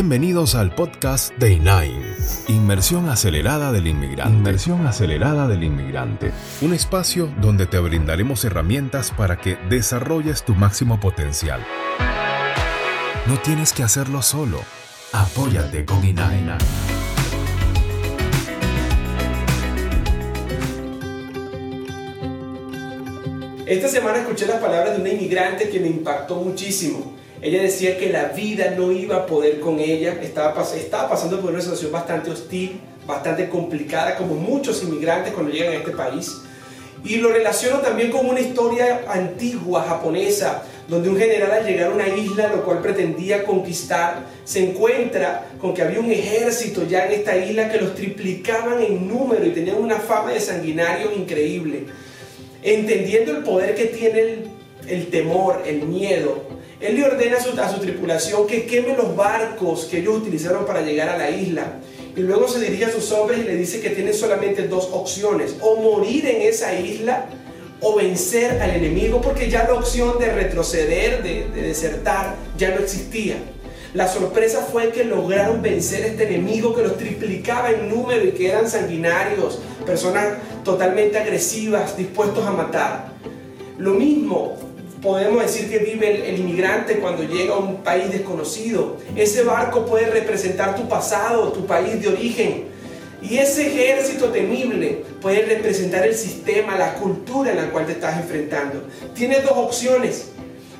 Bienvenidos al podcast de INAIN, Inmersión Acelerada del Inmigrante. Inmersión Acelerada del Inmigrante. Un espacio donde te brindaremos herramientas para que desarrolles tu máximo potencial. No tienes que hacerlo solo. Apóyate con INAIN. Esta semana escuché las palabras de una inmigrante que me impactó muchísimo. Ella decía que la vida no iba a poder con ella, estaba, estaba pasando por una situación bastante hostil, bastante complicada, como muchos inmigrantes cuando llegan a este país. Y lo relaciono también con una historia antigua japonesa, donde un general al llegar a una isla, lo cual pretendía conquistar, se encuentra con que había un ejército ya en esta isla que los triplicaban en número y tenían una fama de sanguinarios increíble. Entendiendo el poder que tiene el, el temor, el miedo, él le ordena a su, tripulación que queme los barcos que ellos utilizaron para llegar a la isla. Y luego se dirige a sus hombres y le dice que tienen solamente dos opciones, o morir en esa isla o vencer al enemigo, porque ya la opción de retroceder, de, de desertar, ya no existía. La sorpresa fue que lograron vencer a este enemigo que los triplicaba en número y que eran sanguinarios, personas totalmente agresivas, dispuestos a matar. Lo mismo podemos decir que vive el, inmigrante cuando llega a un país desconocido. Ese barco puede representar tu pasado, tu país de origen. Y ese ejército temible puede representar el sistema, la cultura en la cual te estás enfrentando. Tienes dos opciones.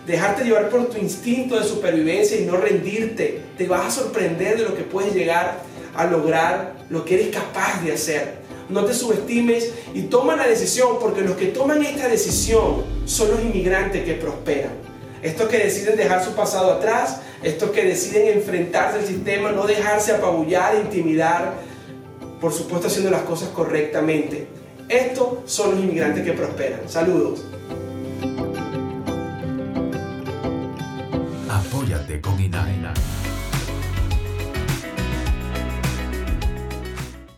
Dejarte llevar por tu instinto de supervivencia y no rendirte. Te vas a sorprender de lo que puedes llegar a lograr, lo que eres capaz de hacer no te subestimes y toma la decisión, porque los que toman esta decisión son los inmigrantes que prosperan. Estos que deciden dejar su pasado atrás, estos que deciden enfrentarse al sistema, no dejarse apabullar, intimidar, por supuesto haciendo las cosas correctamente. Estos son los inmigrantes que prosperan. Saludos. Apóyate con INAINA.